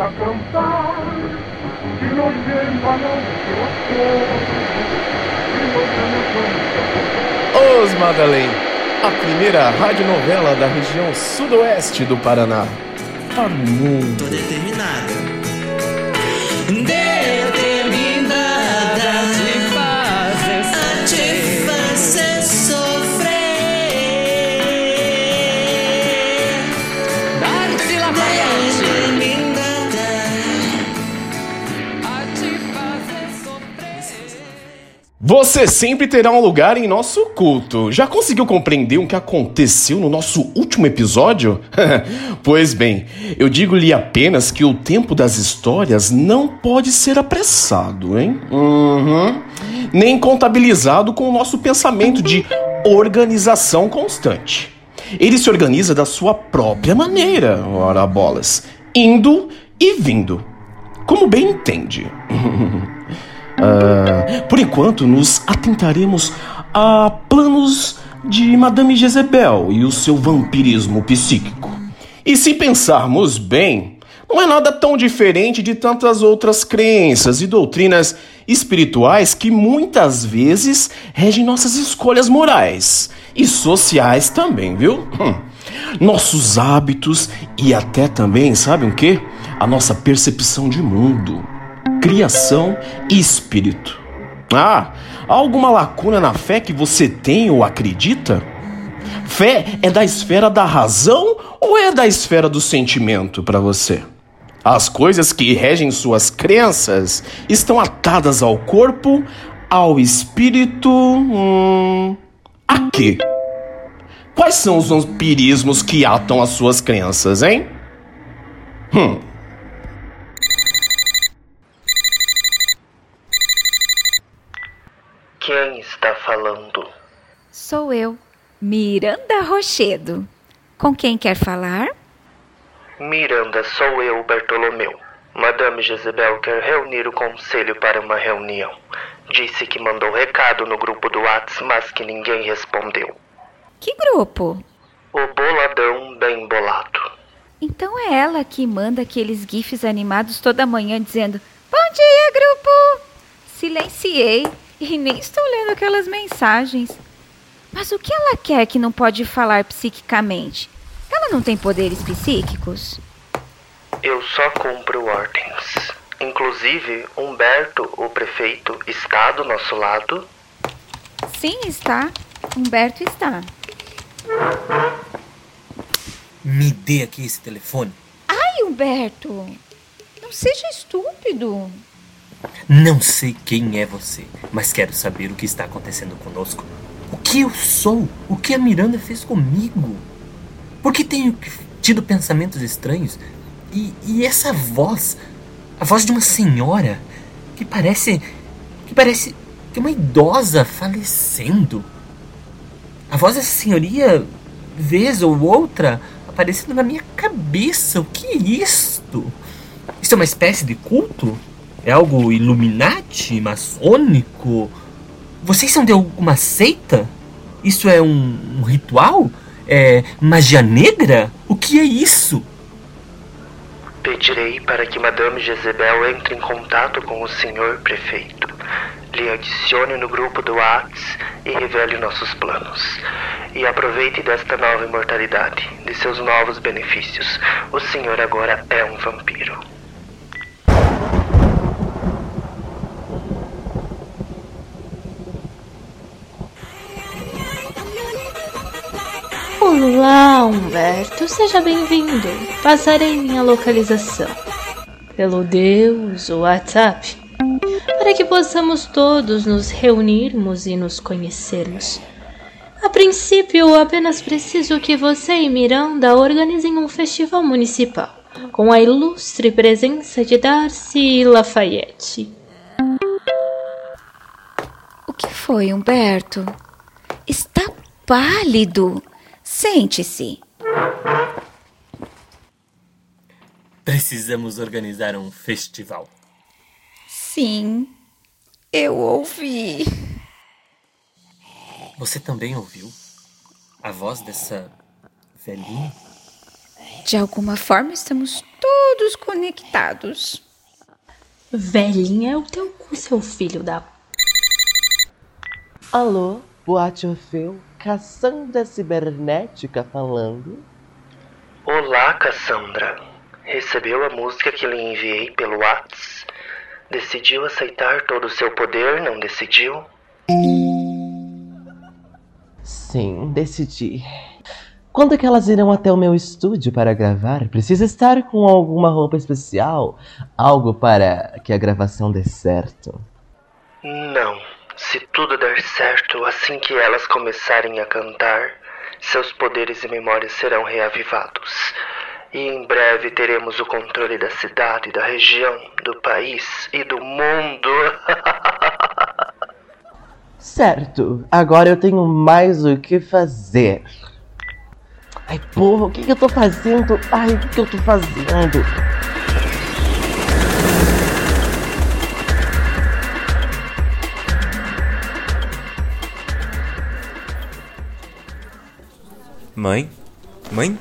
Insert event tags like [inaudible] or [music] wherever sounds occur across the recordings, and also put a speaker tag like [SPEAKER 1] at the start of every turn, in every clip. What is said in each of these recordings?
[SPEAKER 1] a cantar e nos lleva
[SPEAKER 2] Os Madalém, a primeira radionovela da região sudoeste do Paraná. Para o mundo.
[SPEAKER 3] Tô determinada.
[SPEAKER 2] Você sempre terá um lugar em nosso culto. Já conseguiu compreender o que aconteceu no nosso último episódio? [laughs] pois bem, eu digo-lhe apenas que o tempo das histórias não pode ser apressado, hein? Uhum. Nem contabilizado com o nosso pensamento de organização constante. Ele se organiza da sua própria maneira, ora bolas, indo e vindo, como bem entende. [laughs] Uh, por enquanto, nos atentaremos a planos de Madame Jezebel e o seu vampirismo psíquico. E se pensarmos bem, não é nada tão diferente de tantas outras crenças e doutrinas espirituais que muitas vezes regem nossas escolhas morais e sociais também, viu? Hum. Nossos hábitos e até também, sabe o que? A nossa percepção de mundo criação e espírito. Ah, alguma lacuna na fé que você tem ou acredita? Fé é da esfera da razão ou é da esfera do sentimento para você? As coisas que regem suas crenças estão atadas ao corpo, ao espírito. Hum, a quê? Quais são os vampirismos que atam as suas crenças, hein? Hum.
[SPEAKER 4] Quem está falando?
[SPEAKER 5] Sou eu, Miranda Rochedo. Com quem quer falar?
[SPEAKER 4] Miranda, sou eu, Bartolomeu. Madame Jezebel quer reunir o conselho para uma reunião. Disse que mandou recado no grupo do Whats, mas que ninguém respondeu.
[SPEAKER 5] Que grupo?
[SPEAKER 4] O boladão bem bolado.
[SPEAKER 5] Então é ela que manda aqueles gifs animados toda manhã dizendo: Bom dia, grupo! Silenciei e nem estou lendo aquelas mensagens. Mas o que ela quer que não pode falar psiquicamente? Ela não tem poderes psíquicos?
[SPEAKER 4] Eu só cumpro ordens. Inclusive, Humberto, o prefeito, está do nosso lado?
[SPEAKER 5] Sim, está. Humberto está.
[SPEAKER 3] Me dê aqui esse telefone.
[SPEAKER 5] Ai, Humberto! Não seja estúpido.
[SPEAKER 3] Não sei quem é você, mas quero saber o que está acontecendo conosco. O que eu sou? O que a Miranda fez comigo? Por que tenho tido pensamentos estranhos? E, e essa voz, a voz de uma senhora que parece que parece que uma idosa falecendo. A voz dessa senhoria, vez ou outra, aparecendo na minha cabeça. O que é isto? Isso é uma espécie de culto? É algo iluminati, maçônico? Vocês são de alguma seita? Isso é um, um ritual? É magia negra? O que é isso?
[SPEAKER 4] Pedirei para que Madame Jezebel entre em contato com o senhor prefeito. Lhe adicione no grupo do Whats e revele nossos planos. E aproveite desta nova imortalidade, de seus novos benefícios. O senhor agora é um vampiro.
[SPEAKER 6] Olá, Humberto, seja bem-vindo. Passarei minha localização pelo Deus WhatsApp para que possamos todos nos reunirmos e nos conhecermos. A princípio, apenas preciso que você e Miranda organizem um festival municipal com a ilustre presença de Darcy Lafayette.
[SPEAKER 5] O que foi, Humberto? Está pálido. Sente-se.
[SPEAKER 3] Precisamos organizar um festival.
[SPEAKER 5] Sim, eu ouvi.
[SPEAKER 3] Você também ouviu a voz dessa velhinha?
[SPEAKER 5] De alguma forma, estamos todos conectados.
[SPEAKER 6] Velhinha é o teu cu, seu filho da.
[SPEAKER 7] Alô, Boate Orfeu, Cassandra Cibernética falando.
[SPEAKER 4] Olá, Cassandra. Recebeu a música que lhe enviei pelo Whats? Decidiu aceitar todo o seu poder, não decidiu?
[SPEAKER 7] Sim, decidi. Quando que elas irão até o meu estúdio para gravar? Precisa estar com alguma roupa especial? Algo para que a gravação dê certo?
[SPEAKER 4] Não. Se tudo der certo, assim que elas começarem a cantar, seus poderes e memórias serão reavivados. E em breve teremos o controle da cidade, da região, do país e do mundo. [laughs]
[SPEAKER 7] certo, agora eu tenho mais o que fazer. Ai, porra, o que, que eu tô fazendo? Ai, o que, que eu tô fazendo?
[SPEAKER 8] Mãe? Mãe?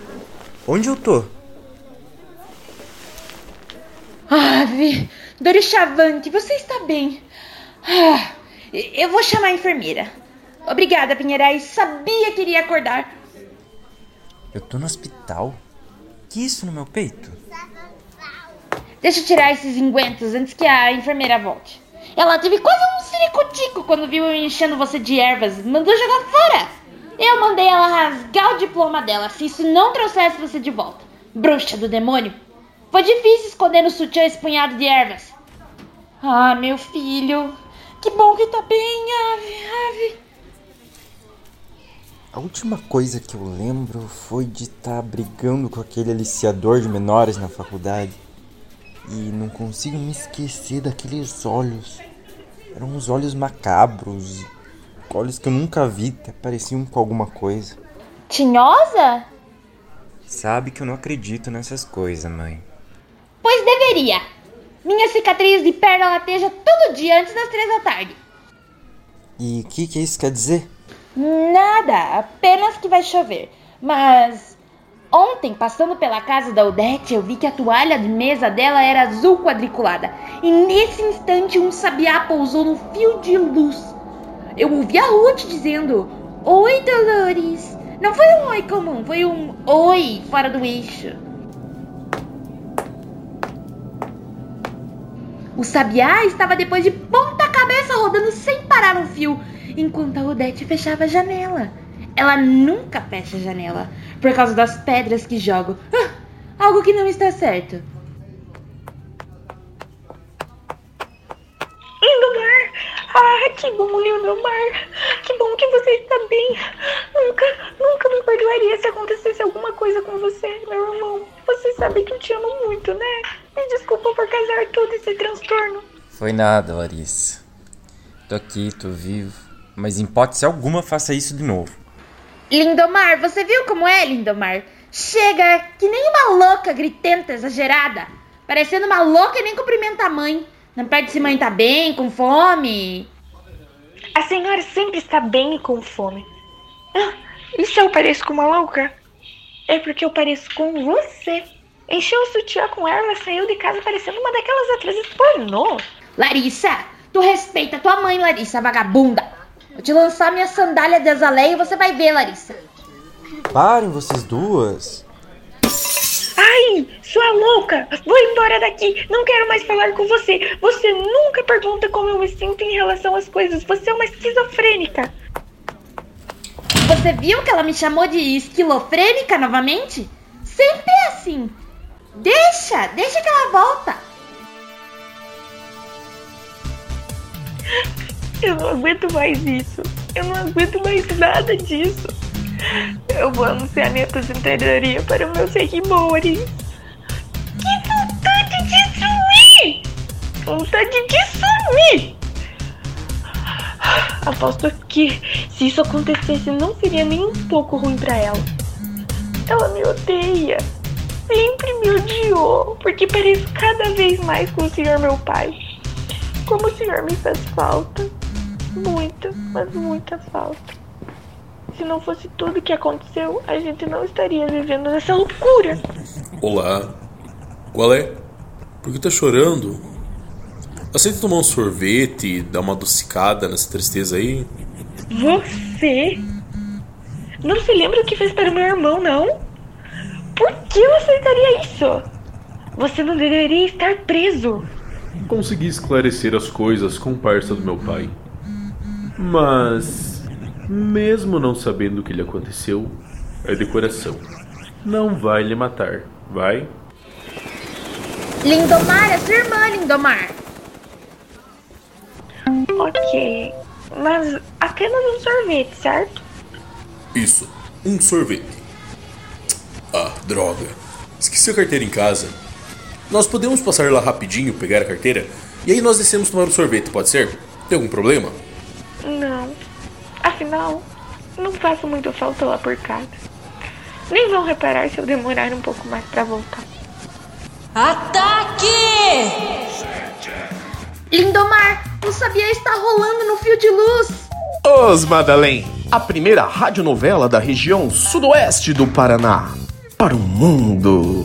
[SPEAKER 8] Onde eu tô?
[SPEAKER 9] Ave, Dorichavante, você está bem. Ah, eu vou chamar a enfermeira. Obrigada, Pinheirais. Sabia que iria acordar.
[SPEAKER 8] Eu tô no hospital? Que isso no meu peito?
[SPEAKER 9] Deixa eu tirar esses enguentos antes que a enfermeira volte. Ela teve quase um ciricutico quando viu eu enchendo você de ervas. Mandou jogar fora. Eu mandei ela rasgar o diploma dela se isso não trouxesse você de volta. Bruxa do demônio. Foi difícil esconder no sutiã esse punhado de ervas. Ah, meu filho. Que bom que tá bem, Ave, Ave.
[SPEAKER 8] A última coisa que eu lembro foi de estar tá brigando com aquele aliciador de menores na faculdade. E não consigo me esquecer daqueles olhos. Eram uns olhos macabros, olhos que eu nunca vi, até pareciam com alguma coisa.
[SPEAKER 9] Tinhosa?
[SPEAKER 8] Sabe que eu não acredito nessas coisas, mãe.
[SPEAKER 9] Pois deveria. Minha cicatriz de perna lateja todo dia antes das três da tarde.
[SPEAKER 8] E o que, que isso quer dizer?
[SPEAKER 9] Nada, apenas que vai chover. Mas ontem, passando pela casa da Odete, eu vi que a toalha de mesa dela era azul quadriculada. E nesse instante um sabiá pousou no fio de luz. Eu ouvi a Ruth dizendo: Oi, Dolores. Não foi um oi comum, foi um oi fora do eixo. O sabiá estava depois de ponta cabeça rodando sem parar no fio enquanto a Odete fechava a janela. Ela nunca fecha a janela, por causa das pedras que jogo. Ah, algo que não está certo.
[SPEAKER 10] Que bom, Lindomar! Que bom que você está bem! Nunca, nunca me perdoaria se acontecesse alguma coisa com você, meu irmão. Você sabe que eu te amo muito, né? Me desculpa por causar todo esse transtorno.
[SPEAKER 8] Foi nada, Larissa. Tô aqui, tô vivo mas em hipótese alguma faça isso de novo.
[SPEAKER 9] Lindomar, você viu como é, Lindomar? Chega que nem uma louca gritenta exagerada. Parecendo uma louca e nem cumprimenta a mãe. Não perde se mãe tá bem, com fome.
[SPEAKER 10] A senhora sempre está bem e com fome. Ah, e se eu pareço com uma louca? É porque eu pareço com você. Encheu o sutiã com ela, saiu de casa parecendo uma daquelas atrizes pornô.
[SPEAKER 9] Larissa, tu respeita tua mãe, Larissa, vagabunda. Vou te lançar minha sandália de azaleia e você vai ver, Larissa.
[SPEAKER 8] Parem vocês duas.
[SPEAKER 10] Sua louca! Vou embora daqui! Não quero mais falar com você! Você nunca pergunta como eu me sinto em relação às coisas. Você é uma esquizofrênica!
[SPEAKER 9] Você viu que ela me chamou de esquilofrênica novamente? Sempre é assim. Deixa, deixa que ela volta.
[SPEAKER 10] Eu não aguento mais isso. Eu não aguento mais nada disso. Eu vou anunciar minha aposentadoria para o meu seguidores. Vontade de sumir! Aposto que se isso acontecesse não seria nem um pouco ruim para ela. Ela me odeia. Sempre me odiou, porque pareço cada vez mais com o senhor meu pai. Como o senhor me faz falta muita, mas muita falta. Se não fosse tudo que aconteceu, a gente não estaria vivendo nessa loucura.
[SPEAKER 2] Olá,
[SPEAKER 11] Qual é? Por que tá chorando? Aceita tomar um sorvete e dar uma adocicada nessa tristeza aí?
[SPEAKER 10] Você? Não se lembra o que fez para o meu irmão, não? Por que eu aceitaria isso? Você não deveria estar preso.
[SPEAKER 12] Consegui esclarecer as coisas com parça do meu pai. Mas, mesmo não sabendo o que lhe aconteceu, é decoração. Não vai lhe matar, vai?
[SPEAKER 9] Lindomar é sua irmã, Lindomar.
[SPEAKER 10] Ok, mas apenas um sorvete, certo?
[SPEAKER 11] Isso, um sorvete. Ah, droga. Esqueci a carteira em casa. Nós podemos passar lá rapidinho, pegar a carteira, e aí nós descemos tomar um sorvete, pode ser? Tem algum problema?
[SPEAKER 10] Não. Afinal, não faço muito falta lá por casa. Nem vão reparar se eu demorar um pouco mais pra voltar.
[SPEAKER 13] Ataque!
[SPEAKER 9] Lindomar, o Sabia está rolando no fio de luz.
[SPEAKER 2] Os Madalém, a primeira radionovela da região sudoeste do Paraná. Para o mundo.